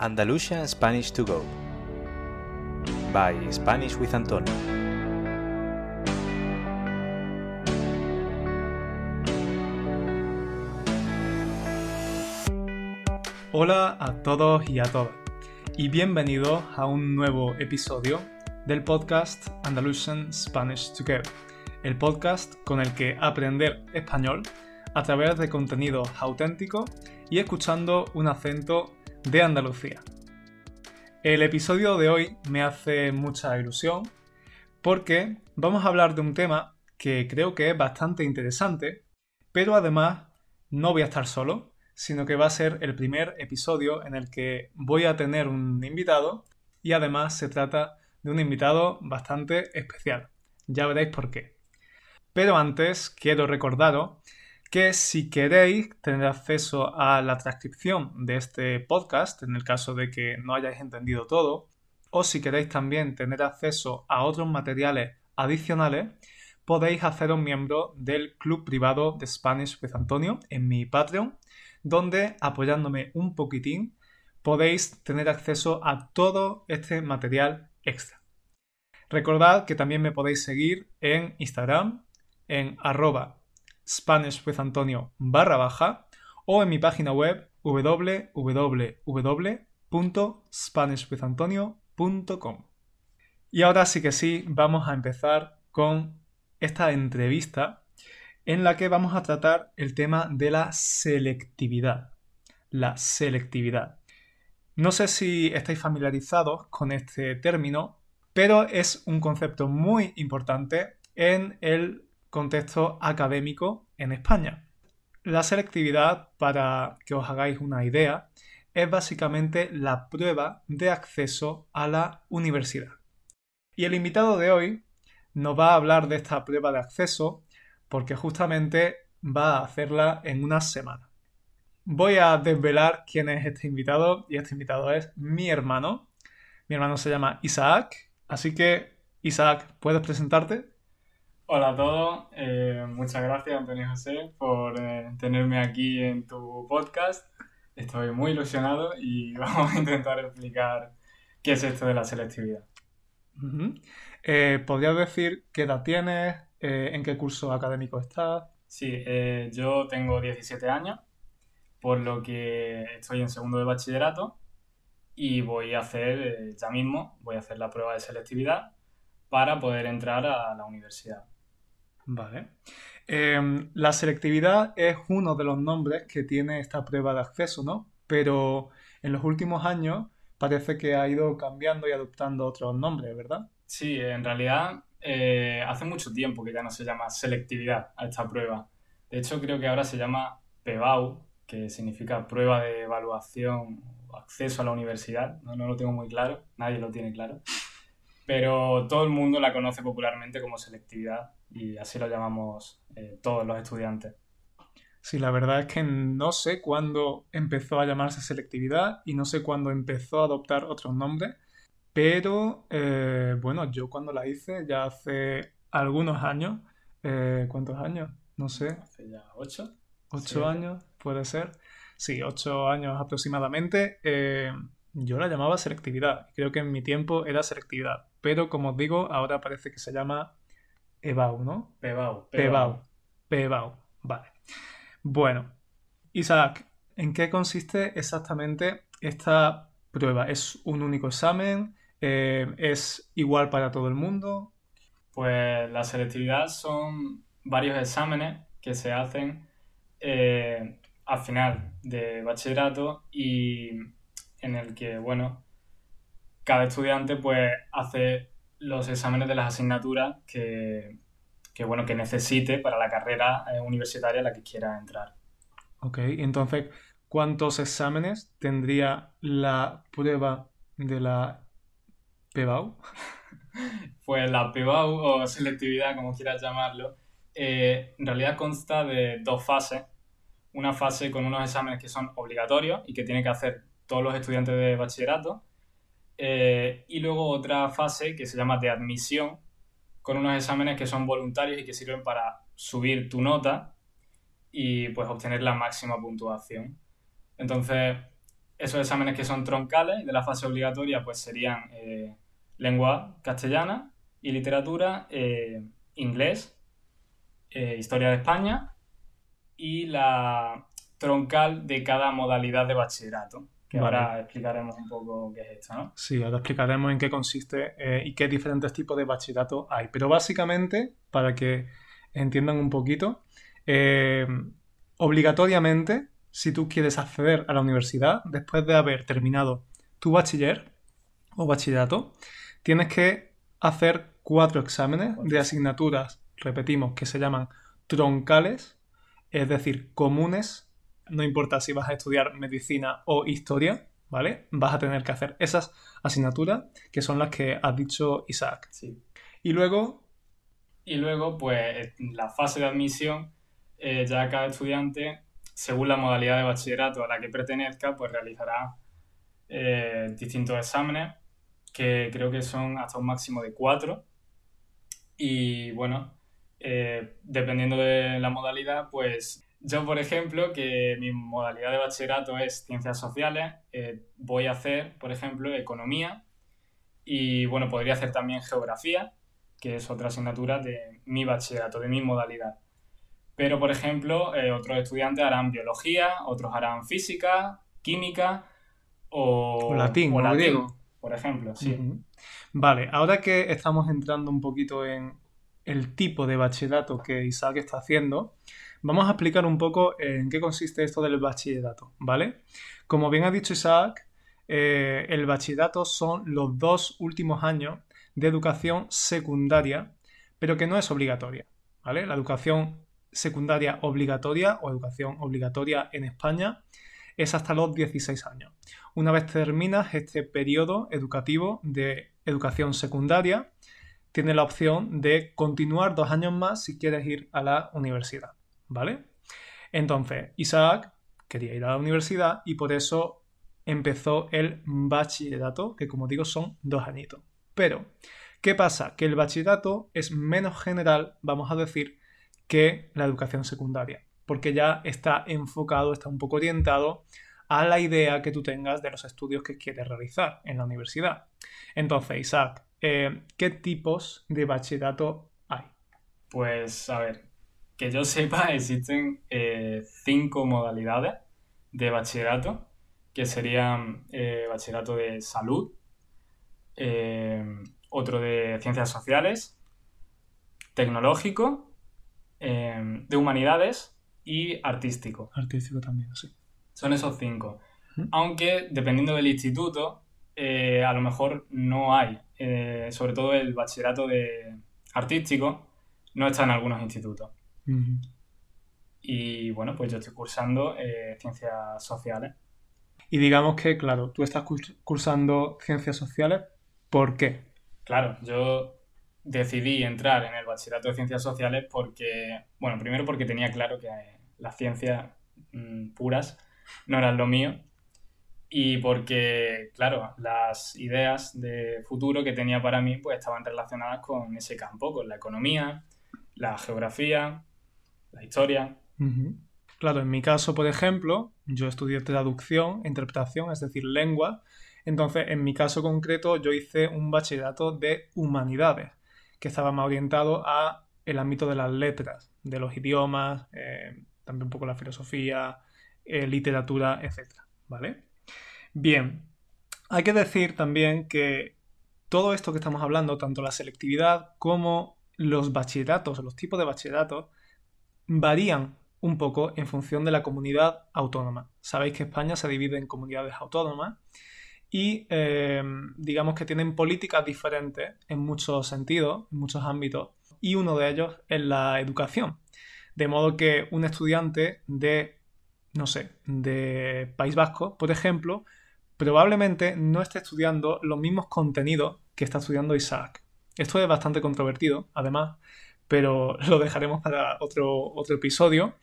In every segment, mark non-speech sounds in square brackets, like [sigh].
Andalusian Spanish to Go by Spanish with Antonio. Hola a todos y a todas y bienvenidos a un nuevo episodio del podcast Andalusian Spanish to Go, el podcast con el que aprender español a través de contenido auténtico y escuchando un acento de Andalucía. El episodio de hoy me hace mucha ilusión porque vamos a hablar de un tema que creo que es bastante interesante, pero además no voy a estar solo, sino que va a ser el primer episodio en el que voy a tener un invitado y además se trata de un invitado bastante especial. Ya veréis por qué. Pero antes quiero recordaros que si queréis tener acceso a la transcripción de este podcast, en el caso de que no hayáis entendido todo, o si queréis también tener acceso a otros materiales adicionales, podéis haceros miembro del club privado de Spanish with Antonio en mi Patreon, donde apoyándome un poquitín podéis tener acceso a todo este material extra. Recordad que también me podéis seguir en Instagram en arroba Spanish with Antonio barra baja o en mi página web www.spanishwithantonio.com. Y ahora sí que sí, vamos a empezar con esta entrevista en la que vamos a tratar el tema de la selectividad. La selectividad. No sé si estáis familiarizados con este término, pero es un concepto muy importante en el contexto académico en España. La selectividad, para que os hagáis una idea, es básicamente la prueba de acceso a la universidad. Y el invitado de hoy nos va a hablar de esta prueba de acceso porque justamente va a hacerla en una semana. Voy a desvelar quién es este invitado y este invitado es mi hermano. Mi hermano se llama Isaac, así que Isaac, ¿puedes presentarte? Hola a todos, eh, muchas gracias Antonio José por eh, tenerme aquí en tu podcast. Estoy muy ilusionado y [laughs] vamos a intentar explicar qué es esto de la selectividad. Eh, ¿Podrías decir qué edad tienes? ¿En qué curso académico estás? Sí, yo tengo 17 años, por lo que estoy en segundo de bachillerato y voy a hacer, ya mismo, voy a hacer la prueba de selectividad para poder entrar a la universidad. Vale. Em, la selectividad es uno de los nombres que tiene esta prueba de acceso, ¿no? Pero en los últimos años parece que ha ido cambiando y adoptando otros nombres, ¿verdad? Sí, en realidad eh, hace mucho tiempo que ya no se llama selectividad a esta prueba. De hecho, creo que ahora se llama PEBAU, que significa prueba de evaluación acceso a la universidad. No, no lo tengo muy claro, nadie lo tiene claro. Pero todo el mundo la conoce popularmente como selectividad y así lo llamamos eh, todos los estudiantes. Sí, la verdad es que no sé cuándo empezó a llamarse selectividad y no sé cuándo empezó a adoptar otros nombres, pero eh, bueno, yo cuando la hice ya hace algunos años, eh, ¿cuántos años? No sé. Hace ya ocho. Ocho años, puede ser. Sí, ocho años aproximadamente. yo la llamaba selectividad. Creo que en mi tiempo era selectividad. Pero como os digo, ahora parece que se llama EBAU, ¿no? PEBAU. PEBAU. PEBAU. Vale. Bueno, Isaac, ¿en qué consiste exactamente esta prueba? ¿Es un único examen? Eh, ¿Es igual para todo el mundo? Pues la selectividad son varios exámenes que se hacen eh, al final de bachillerato y en el que, bueno, cada estudiante pues hace los exámenes de las asignaturas que, bueno, que necesite para la carrera eh, universitaria a la que quiera entrar. Ok, entonces, ¿cuántos exámenes tendría la prueba de la PEBAU? [laughs] pues la PEBAU o selectividad, como quieras llamarlo, eh, en realidad consta de dos fases. Una fase con unos exámenes que son obligatorios y que tienen que hacer todos los estudiantes de bachillerato eh, y luego otra fase que se llama de admisión, con unos exámenes que son voluntarios y que sirven para subir tu nota y pues obtener la máxima puntuación. Entonces, esos exámenes que son troncales de la fase obligatoria pues serían eh, lengua castellana y literatura, eh, inglés, historia de España y la troncal de cada modalidad de bachillerato. Que Vale. ahora explicaremos un poco qué es esto, ¿no? Sí, ahora explicaremos en qué consiste eh, y qué diferentes tipos de bachillerato hay. Pero básicamente, para que entiendan un poquito, eh, obligatoriamente, si tú quieres acceder a la universidad, después de haber terminado tu bachiller o bachillerato, tienes que hacer cuatro exámenes de asignaturas, repetimos, que se llaman troncales, es decir, comunes. No importa si vas a estudiar medicina o historia, ¿vale? Vas a tener que hacer esas asignaturas que son las que has dicho Isaac. Sí. Y luego, Y luego, pues, en la fase de admisión, eh, ya cada estudiante, según la modalidad de bachillerato a la que pertenezca, pues realizará eh, distintos exámenes, que creo que son hasta un máximo de cuatro. Y bueno, eh, dependiendo de la modalidad, pues yo, por ejemplo, que mi modalidad de bachillerato es ciencias sociales, eh, voy a hacer, por ejemplo, economía y bueno, podría hacer también geografía que es otra asignatura de mi bachillerato, de mi modalidad. Pero, por ejemplo, eh, otros estudiantes harán biología, otros harán física, química o, O latín, o griego. por ejemplo, sí. Vale, ahora que estamos entrando un poquito en el tipo de bachillerato que Isaac está haciendo, vamos a explicar un poco en qué consiste esto del bachillerato, ¿vale? Como bien ha dicho Isaac, eh, el bachillerato son los dos últimos años de educación secundaria, pero que no es obligatoria, ¿vale? La educación secundaria obligatoria o educación obligatoria en España es hasta los 16 años. Una vez terminas este periodo educativo de educación secundaria, tienes la opción de continuar dos años más si quieres ir a la universidad, ¿vale? Entonces, Isaac quería ir a la universidad y por eso empezó el bachillerato, que como digo son dos añitos. Pero, ¿qué pasa? Que el bachillerato es menos general, vamos a decir, que la educación secundaria, porque ya está enfocado, está un poco orientado a la idea que tú tengas de los estudios que quieres realizar en la universidad. Entonces, Isaac, eh, ¿qué tipos de bachillerato hay? Pues, a ver, que yo sepa, [laughs] existen eh, cinco modalidades de bachillerato, que serían eh, bachillerato de salud, eh, otro de ciencias sociales, tecnológico, de humanidades y artístico. Artístico también, sí. Son esos cinco. Aunque, dependiendo del instituto, a lo mejor no hay. Sobre todo el bachillerato de artístico no está en algunos institutos. Y bueno, pues yo estoy cursando eh, ciencias sociales. Y digamos que, claro, tú estás curs- cursando ciencias sociales, ¿por qué? Claro, yo decidí entrar en el bachillerato de ciencias sociales porque, bueno, primero porque tenía claro que eh, las ciencias mm, puras no eran lo mío y porque, claro, las ideas de futuro que tenía para mí pues estaban relacionadas con ese campo, con la economía, la geografía, la historia. Claro, en mi caso, por ejemplo, yo estudié traducción, interpretación, es decir, lengua. Entonces, en mi caso concreto, yo hice un bachillerato de humanidades, que estaba más orientado a el ámbito de las letras, de los idiomas, eh, también un poco la filosofía, eh, literatura, etc. ¿Vale? Bien, hay que decir también que todo esto que estamos hablando, tanto la selectividad como los bachilleratos, los tipos de bachilleratos, varían un poco en función de la comunidad autónoma. Sabéis que España se divide en comunidades autónomas y eh, digamos que tienen políticas diferentes en muchos sentidos, en muchos ámbitos, y uno de ellos es la educación. De modo que un estudiante de, no sé, de País Vasco, por ejemplo, probablemente no esté estudiando los mismos contenidos que está estudiando Isaac. Esto es bastante controvertido, además, pero [laughs] lo dejaremos para otro, otro episodio.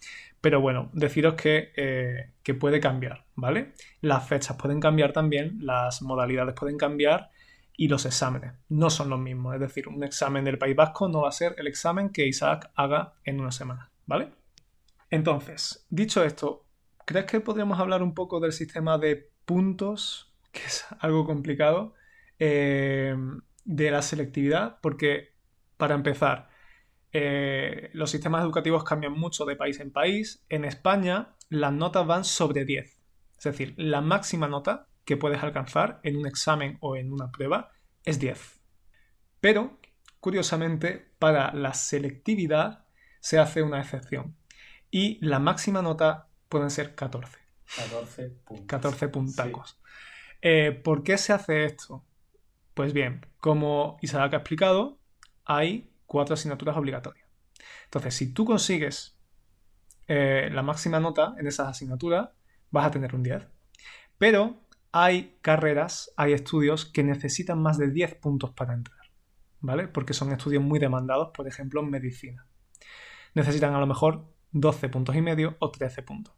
Pero bueno, deciros que, eh, que puede cambiar, ¿vale? Las fechas pueden cambiar también, las modalidades pueden cambiar y los exámenes no son los mismos. Es decir, un examen del País Vasco no va a ser el examen que Isaac haga en una semana, ¿vale? Entonces, dicho esto, ¿crees que podríamos hablar un poco del sistema de puntos, [laughs] que es algo complicado, eh, de la selectividad, porque para empezar, eh, los sistemas educativos cambian mucho de país en país. En España las notas van sobre 10. Es decir, la máxima nota que puedes alcanzar en un examen o en una prueba es 10. Pero, curiosamente, para la selectividad se hace una excepción. Y la máxima nota pueden ser 14. 14 puntos. 14 puntacos. Eh, ¿Por qué se hace esto? Pues bien, como Isaac ha explicado, hay cuatro asignaturas obligatorias. Entonces, si tú consigues eh, la máxima nota en esas asignaturas, vas a tener un 10. Pero hay carreras, hay estudios que necesitan más de 10 puntos para entrar, ¿vale? Porque son estudios muy demandados, por ejemplo, en medicina. Necesitan a lo mejor 12 puntos y medio o 13 puntos.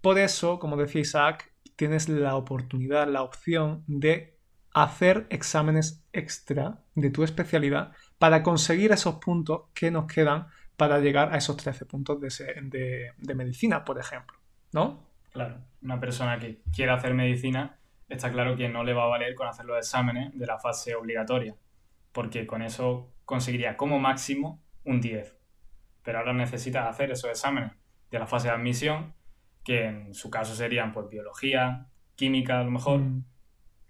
Por eso, como decía Isaac, tienes la oportunidad, la opción de hacer exámenes extra de tu especialidad para conseguir esos puntos que nos quedan para llegar a esos 13 puntos de, de, medicina, por ejemplo, ¿no? Claro, una persona que quiera hacer medicina está claro que no le va a valer con hacer los exámenes de la fase obligatoria, porque con eso conseguiría como máximo un 10. Pero ahora necesitas hacer esos exámenes de la fase de admisión, que en su caso serían pues biología, química a lo mejor, mm.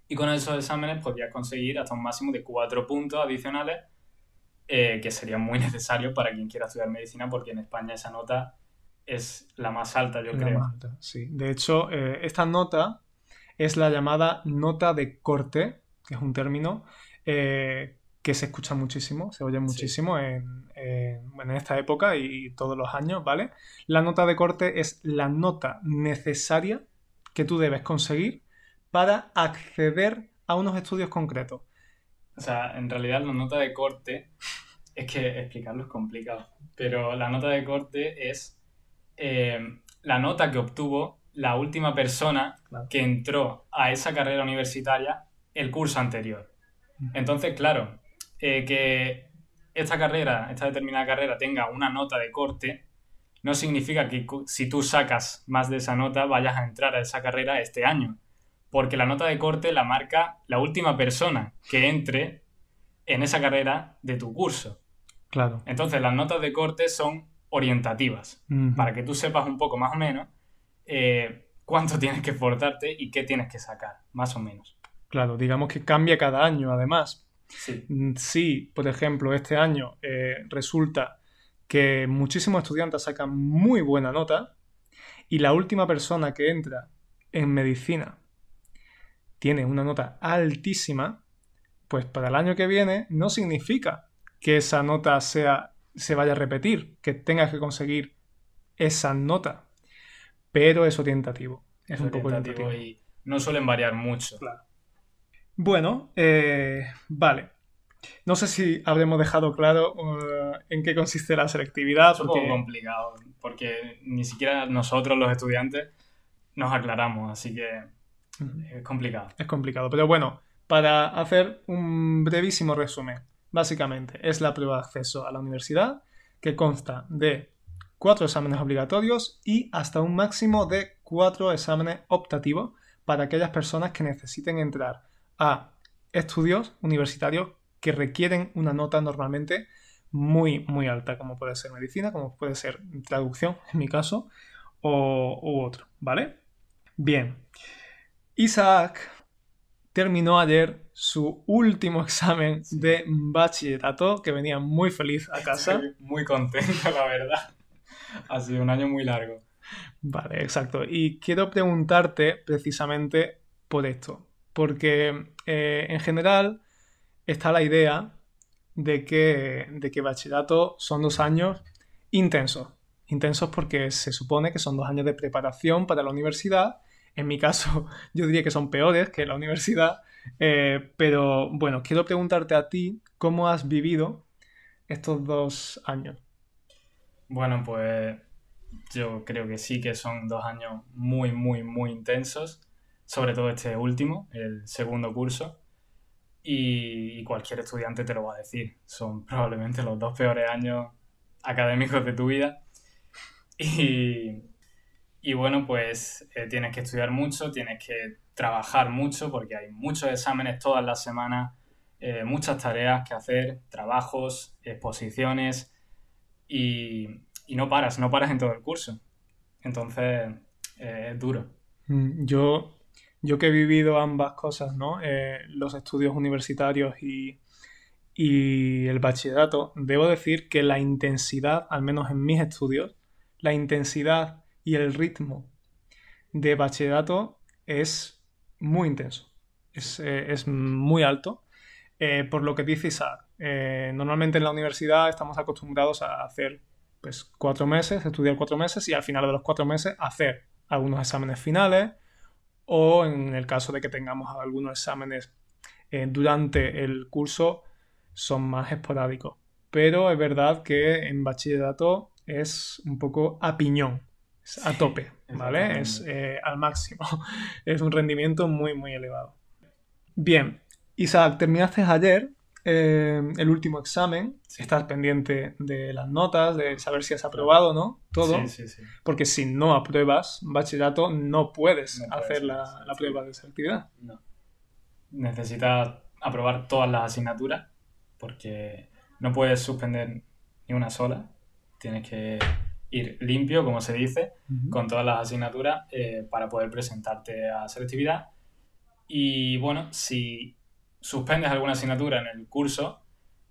y con esos exámenes podrías conseguir hasta un máximo de 4 puntos adicionales eh, que sería muy [laughs] necesario para quien quiera estudiar medicina, porque en España esa nota es la más alta, yo creo. sí. De hecho, eh, esta nota es la llamada nota de corte, que es un término eh, que se escucha muchísimo, se oye muchísimo en, en, esta época y todos los años, ¿vale? La nota de corte es la nota necesaria que tú debes conseguir para acceder a unos estudios concretos. O sea, en realidad la nota de corte, es que explicarlo es complicado, pero la nota de corte es eh, la nota que obtuvo la última persona que entró a esa carrera universitaria el curso anterior. Entonces, claro, eh, que esta carrera, esta determinada carrera tenga una nota de corte, no significa que si tú sacas más de esa nota vayas a entrar a esa carrera este año porque la nota de corte la marca la última persona que entre en esa carrera de tu curso. Claro. Entonces, las notas de corte son orientativas, para que tú sepas un poco más o menos eh, cuánto [laughs] tienes que esforzarte y qué tienes que sacar, más o menos. Claro, digamos que cambia cada año, además. Sí. Mm, si, por ejemplo, este año eh, resulta que muchísimos estudiantes sacan muy buena nota y la última persona que entra en medicina tiene una nota altísima, pues para el año que viene no significa que esa nota sea, se vaya a repetir, que tengas que conseguir esa nota. Pero es orientativo. Es, un poco orientativo. Y no suelen variar mucho. Bueno, eh, vale. No sé si habremos dejado claro uh, en qué consiste la selectividad. Es un poco complicado, porque ni siquiera nosotros, los estudiantes, nos aclaramos, así que es complicado. Es complicado, pero bueno, para hacer un brevísimo resumen, básicamente es la prueba de acceso a la universidad que consta de cuatro exámenes obligatorios y hasta un máximo de cuatro exámenes optativos para aquellas personas que necesiten entrar a estudios universitarios que requieren una nota normalmente muy, muy alta, como puede ser medicina, como puede ser traducción, en mi caso, o, otro, ¿vale? Bien. Isaac terminó ayer su último examen de bachillerato, que venía muy feliz a casa. muy contento, la verdad. Ha sido un año muy largo. Vale, exacto. Y quiero preguntarte precisamente por esto, porque eh, en general está la idea de que, de que bachillerato son dos años intensos. Intensos porque se supone que son dos años de preparación para la universidad en mi caso, [laughs] yo diría que son peores que la universidad. Eh, pero bueno, quiero preguntarte a ti cómo has vivido estos dos años. Bueno, pues yo creo que sí que son dos años muy, muy, muy intensos, sobre todo este último, el segundo curso. Y, y, cualquier estudiante te lo va a decir. Son [laughs] probablemente los dos peores años académicos de tu vida. Y, Y bueno, pues eh, tienes que estudiar mucho, tienes que trabajar mucho porque hay muchos exámenes todas las semanas, eh, muchas tareas que hacer, trabajos, exposiciones y, no paras, no paras en todo el curso. Entonces eh, es duro. Mm, yo, yo que he vivido ambas cosas, ¿no? los estudios universitarios y, y el bachillerato, debo decir que la intensidad, al menos en mis estudios, la intensidad y el ritmo de bachillerato es muy intenso, es, eh, muy alto, eh, por lo que dice Isaac. Eh, normalmente en la universidad estamos acostumbrados a hacer pues, cuatro meses, estudiar cuatro meses y al final de los cuatro meses hacer algunos exámenes finales o en el caso de que tengamos algunos exámenes durante el curso son más esporádicos. Pero es verdad que en bachillerato es un poco a piñón a tope, ¿vale? Es eh, al máximo. [laughs] es un rendimiento muy, muy elevado. Bien, Isaac, terminaste ayer eh, el último examen. Estás pendiente de las notas, de saber si has aprobado o no, todo. Sí, sí, sí. Porque si no apruebas bachillerato, no puedes hacer la, prueba de selectividad. No. Necesitas aprobar todas las asignaturas porque no puedes suspender ni una sola. Tienes que ir limpio, como se dice, con todas las asignaturas eh, para poder presentarte a selectividad. Y bueno, si suspendes alguna asignatura en el curso,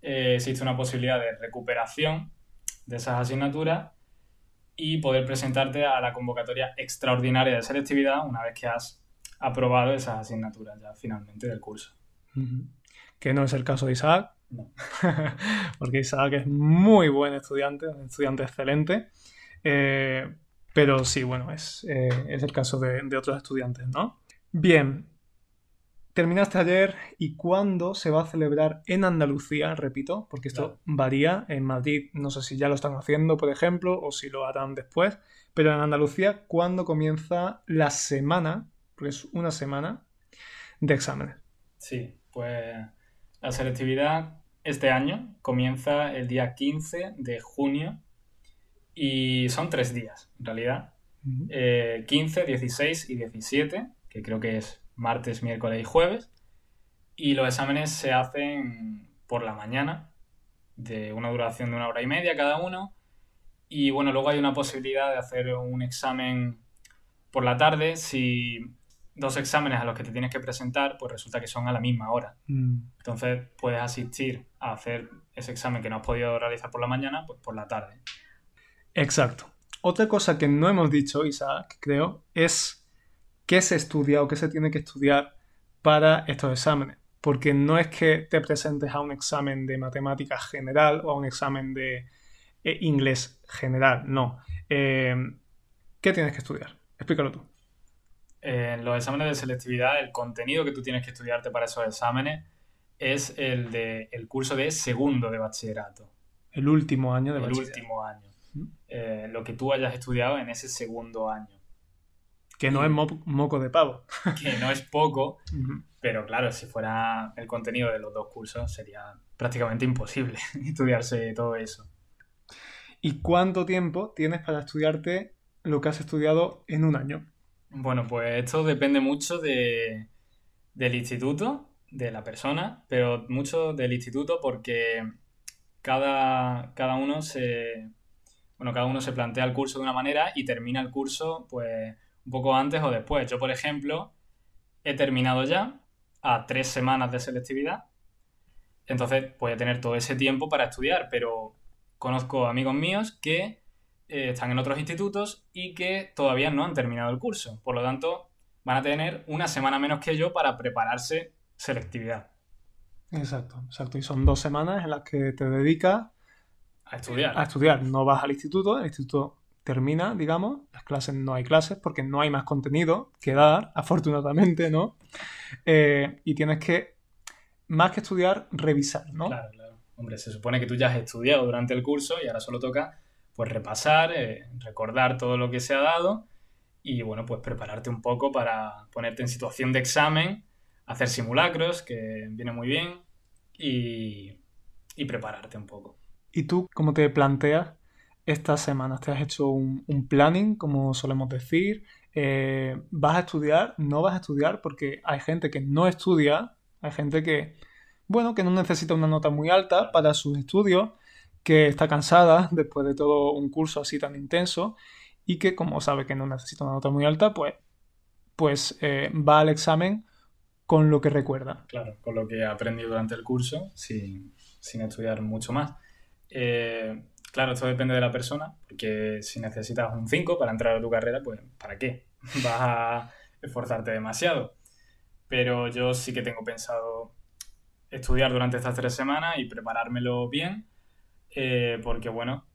eh, existe una posibilidad de recuperación de esas asignaturas y poder presentarte a la convocatoria extraordinaria de selectividad una vez que has aprobado esas asignaturas ya finalmente del curso. Que no es el caso de Isaac. [laughs] Porque Isaac es muy buen estudiante, un estudiante excelente. Eh, pero sí, bueno, es, eh, el caso de, otros estudiantes, ¿no? Bien, terminaste ayer y cuándo se va a celebrar en Andalucía, repito, porque esto varía. En Madrid no sé si ya lo están haciendo, por ejemplo, o si lo harán después, pero en Andalucía, ¿cuándo comienza la semana, porque es una semana, de exámenes? Sí, pues la selectividad este año comienza el día 15 de junio y son tres días, en realidad. 15, 16 eh, y 17, que creo que es martes, miércoles y jueves. Y los exámenes se hacen por la mañana, de una duración de una hora y media cada uno. Y bueno, luego hay una posibilidad de hacer un examen por la tarde. Si dos exámenes a los que te tienes que presentar, pues resulta que son a la misma hora. Mm. Entonces puedes asistir a hacer ese examen que no has podido realizar por la mañana, pues por la tarde. Exacto. Otra cosa que no hemos dicho, Isaac, creo, es qué se estudia o qué se tiene que estudiar para estos exámenes. Porque no es que te presentes a un examen de matemática general o a un examen de eh, inglés general, no. Eh, ¿Qué tienes que estudiar? Explícalo tú. En los exámenes de selectividad, el contenido que tú tienes que estudiarte para esos exámenes es el de el curso de segundo de bachillerato. El último año de bachillerato. El último año. Eh, lo que tú hayas estudiado en ese segundo año. Que no es moco de pavo. [laughs] Que no es poco, pero claro, si fuera el contenido de los dos cursos sería prácticamente imposible [laughs] estudiarse todo eso. ¿Y cuánto tiempo tienes para estudiarte lo que has estudiado en un año? Bueno, pues esto depende mucho de, del instituto, de la persona, pero mucho del instituto porque cada, cada uno se, bueno, cada uno se plantea el curso de una manera y termina el curso pues un poco antes o después. Yo, por ejemplo, he terminado ya a tres semanas de selectividad, entonces voy a tener todo ese tiempo para estudiar, pero conozco amigos míos que eh, están en otros institutos y que todavía no han terminado el curso. Por lo tanto, van a tener una semana menos que yo para prepararse selectividad. Exacto, exacto. Y son dos semanas en las que te dedicas a estudiar. A estudiar. No vas al instituto, el instituto termina, digamos, las clases no hay clases porque no hay más contenido que dar, [laughs] afortunadamente, ¿no? Eh, y tienes que, más que estudiar, revisar, ¿no? Claro, claro. Hombre, se supone que tú ya has estudiado durante el curso y ahora solo toca, pues, repasar, eh, recordar todo lo que se ha dado y, bueno, pues prepararte un poco para ponerte en situación de examen, hacer simulacros, que viene muy bien, y, y prepararte un poco. ¿Y tú cómo te planteas estas semanas? ¿Te has hecho un, un planning, como solemos decir? Eh, ¿Vas a estudiar? ¿No vas a estudiar? Porque hay gente que no estudia, hay gente que, bueno, que no necesita una nota muy alta para sus estudios, que está cansada después de todo un curso así tan intenso y que como sabe que no necesita una nota muy alta, pues, pues eh, va al examen con lo que recuerda. Claro, con lo que ha aprendido durante el curso, sin, sin estudiar mucho más. Eh, claro, esto depende de la persona, porque si necesitas un 5 para entrar a tu carrera, pues ¿para qué? [laughs] Vas a esforzarte demasiado. Pero yo sí que tengo pensado estudiar durante estas tres semanas y preparármelo bien, eh, porque bueno,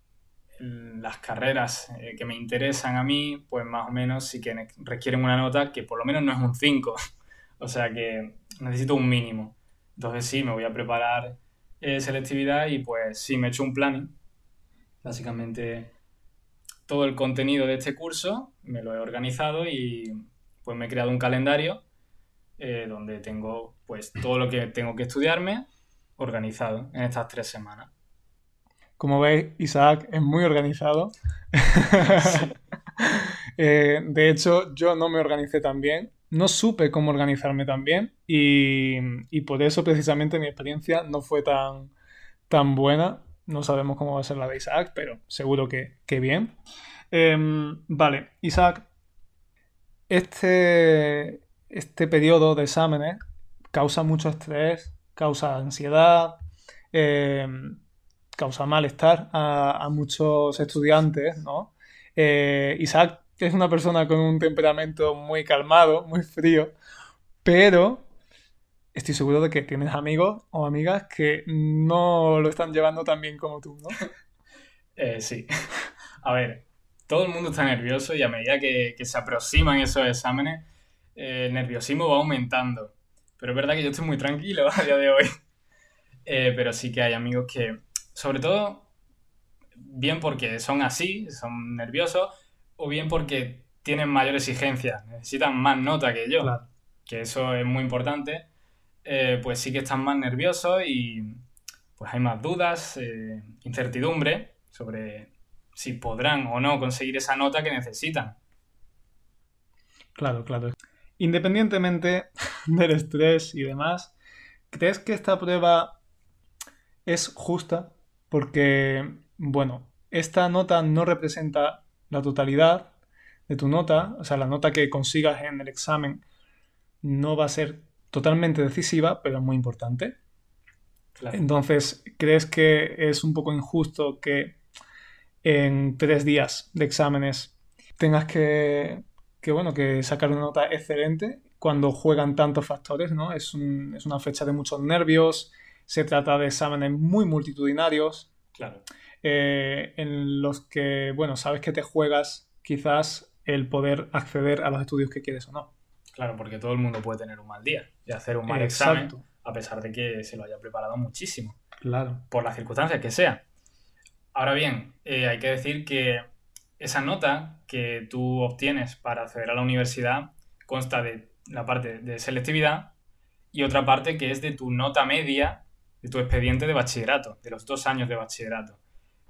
las carreras eh, que me interesan a mí, pues más o menos sí que requieren una nota que por lo menos no es un 5. [laughs] o sea que necesito un mínimo. Entonces sí, me voy a preparar eh, selectividad y pues sí, me he hecho un planning. Básicamente todo el contenido de este curso me lo he organizado y pues me he creado un calendario eh, donde tengo pues todo lo que tengo que estudiarme organizado en estas tres semanas. Como veis, Isaac es muy organizado. [laughs] [laughs] Eh, de hecho, yo no me organicé tan bien. No supe cómo organizarme tan bien y, por eso precisamente mi experiencia no fue tan, tan buena. No sabemos cómo va a ser la de Isaac, pero seguro que, bien. Em, vale, Isaac, este, este periodo de exámenes causa mucho estrés, causa ansiedad, em, causa malestar a, muchos estudiantes, ¿no? Eh, Isaac es una persona con un temperamento muy calmado, muy frío, pero estoy seguro de que tienes amigos o amigas que no lo están llevando tan bien como tú, ¿no? [laughs] Eh, sí. [laughs] A ver, todo el mundo está nervioso y a medida que, se aproximan esos exámenes, eh, el nerviosismo va aumentando. Pero es verdad que yo estoy muy tranquilo [laughs] a día de hoy. pero sí que hay amigos que sobre todo, bien porque son así, son nerviosos, o bien porque tienen mayor exigencia, necesitan más nota que yo, que eso es muy importante, eh, pues sí que están más nerviosos y pues hay más dudas, eh, incertidumbre sobre si podrán o no conseguir esa nota que necesitan. Claro, claro. Independientemente [laughs] del estrés y demás, ¿crees que esta prueba es justa porque, bueno, esta nota no representa la totalidad de tu nota, o sea, la nota que consigas en el examen no va a ser totalmente decisiva, pero es muy importante. Entonces, ¿crees que es un poco injusto que en tres días de exámenes tengas que, bueno, que sacar una nota excelente cuando juegan tantos factores, ¿no? Es, es una fecha de muchos nervios, se trata de exámenes muy multitudinarios. Claro. Eh, en los que, bueno, sabes que te juegas quizás el poder acceder a los estudios que quieres o no. Claro, porque todo el mundo puede tener un mal día y hacer un mal examen a pesar de que se lo haya preparado muchísimo. Claro. Por las circunstancias que sea. Ahora bien, eh, hay que decir que esa nota que tú obtienes para acceder a la universidad consta de la parte de selectividad y otra parte que es de tu nota media de tu expediente de bachillerato, de los dos años de bachillerato.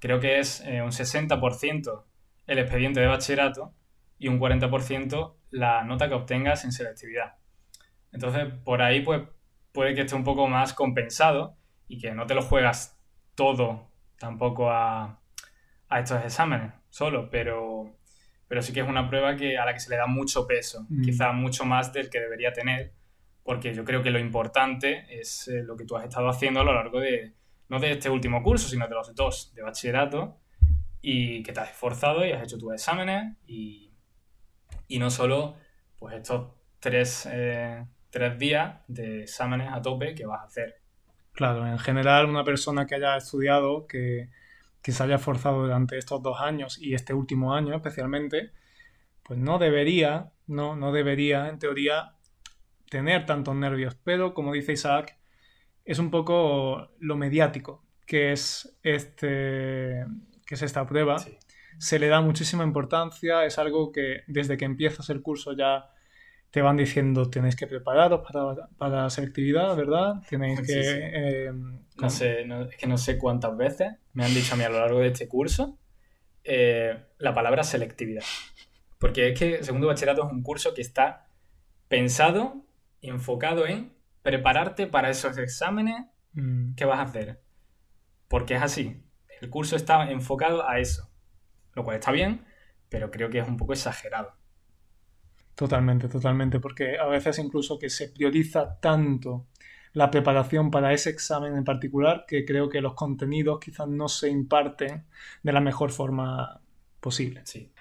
Creo que es eh, un 60% el expediente de bachillerato y un 40% la nota que obtengas en selectividad. Entonces, por ahí pues, puede que esté un poco más compensado y que no te lo juegas todo tampoco a, estos exámenes solo, pero, pero sí que es una prueba que, a la que se le da mucho peso, mm. quizá mucho más del que debería tener porque yo creo que lo importante es eh, lo que tú has estado haciendo a lo largo de, no de este último curso, sino de los dos de bachillerato, y que te has esforzado y has hecho tus exámenes, y, no solo pues estos tres, eh, tres días de exámenes a tope que vas a hacer. Claro, en general una persona que haya estudiado, que, que se haya esforzado durante estos dos años y este último año especialmente, pues no debería, no, no debería, en teoría, tener tantos nervios, pero como dice Isaac, es un poco lo mediático que es, este, que es esta prueba. Se le da muchísima importancia, es algo que desde que empiezas el curso ya te van diciendo tenéis que prepararos para, para la selectividad, ¿verdad? Tenéis que... Eh, no sé, es que no sé cuántas veces me han dicho a mí a lo largo de este curso eh, la palabra selectividad. Porque es que segundo bachillerato es un curso que está pensado y enfocado en prepararte para esos exámenes Mm, que vas a hacer. Porque es así. El curso está enfocado a eso. Lo cual está bien, pero creo que es un poco exagerado. Totalmente, totalmente, porque a veces incluso que se prioriza tanto la preparación para ese examen en particular que creo que los contenidos quizás no se imparten de la mejor forma posible. Sí.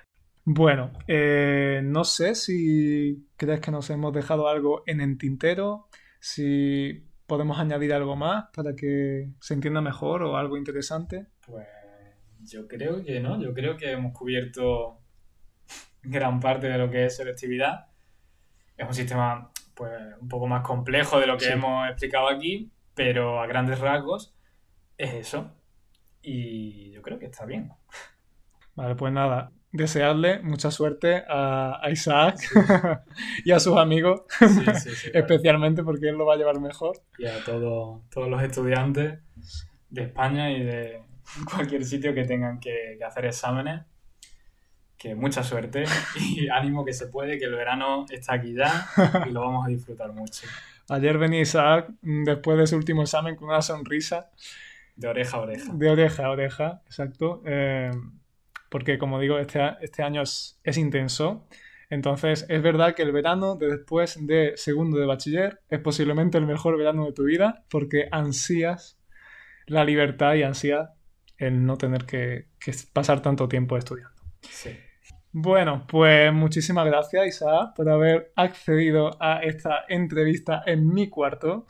Bueno, eh, no sé si crees que nos hemos dejado algo en el tintero, si podemos añadir algo más para que se entienda mejor o algo interesante. Pues yo creo que no. Yo creo que hemos cubierto gran parte de lo que es selectividad. Es un sistema pues un poco más complejo de lo que Sí. hemos explicado aquí, pero a grandes rasgos es eso. Y yo creo que está bien. Vale, pues nada, desearle mucha suerte a, a Isaac [laughs] y a sus amigos, Sí, sí, [laughs] especialmente porque él lo va a llevar mejor. y a todo- todos los estudiantes de España y de cualquier sitio que tengan que, que hacer exámenes. Que mucha suerte [laughs] y ánimo que se puede, que el verano está aquí ya y lo vamos a disfrutar mucho. Ayer venía Isaac mm, después de su último examen con una sonrisa De oreja a oreja. de oreja a oreja, exacto. eh, porque como digo, este, este año es, es intenso. Entonces, es verdad que el verano de después de segundo de bachiller es posiblemente el mejor verano de tu vida porque ansías la libertad y ansías el no tener que, que pasar tanto tiempo estudiando. Sí. Bueno, pues muchísimas gracias, Isaac, por haber accedido a esta entrevista en mi cuarto.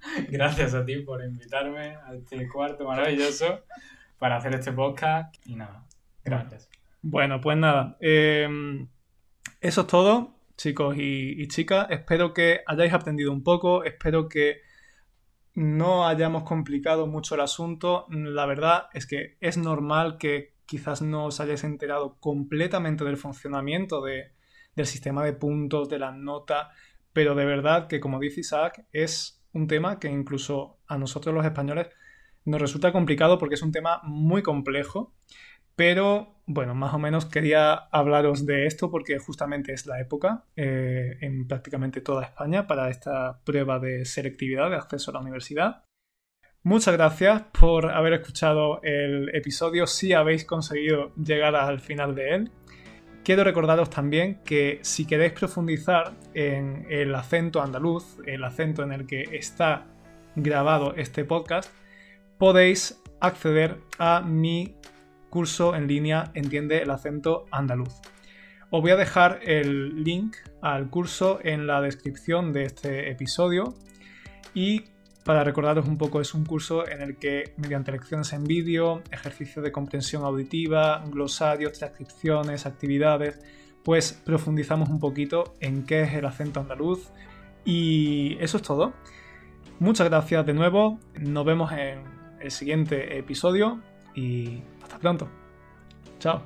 [laughs] Gracias a ti por invitarme a este cuarto maravilloso para hacer este podcast. Y nada, gracias. Bueno, pues nada, eh, eso es todo, chicos y, y chicas. Espero que hayáis aprendido un poco, espero que no hayamos complicado mucho el asunto. La verdad es que es normal que quizás no os hayáis enterado completamente del funcionamiento de- del sistema de puntos, de las notas, pero de verdad que, como dice Isaac, es un tema que incluso a nosotros los españoles nos resulta complicado porque es un tema muy complejo. Pero bueno, más o menos quería hablaros de esto porque justamente es la época eh, en prácticamente toda España para esta prueba de selectividad de acceso a la universidad. Muchas gracias por haber escuchado el episodio si habéis conseguido llegar al final de él. Quiero recordaros también que si queréis profundizar en el acento andaluz, el acento en el que está grabado este podcast, podéis acceder a mi curso en línea Entiende el acento andaluz. Os voy a dejar el link al curso en la descripción de este episodio y para recordaros un poco es un curso en el que mediante lecciones en vídeo, ejercicios de comprensión auditiva, glosarios, transcripciones, actividades, pues profundizamos un poquito en qué es el acento andaluz y eso es todo. Muchas gracias de nuevo, nos vemos en el siguiente episodio y pronto. Chao.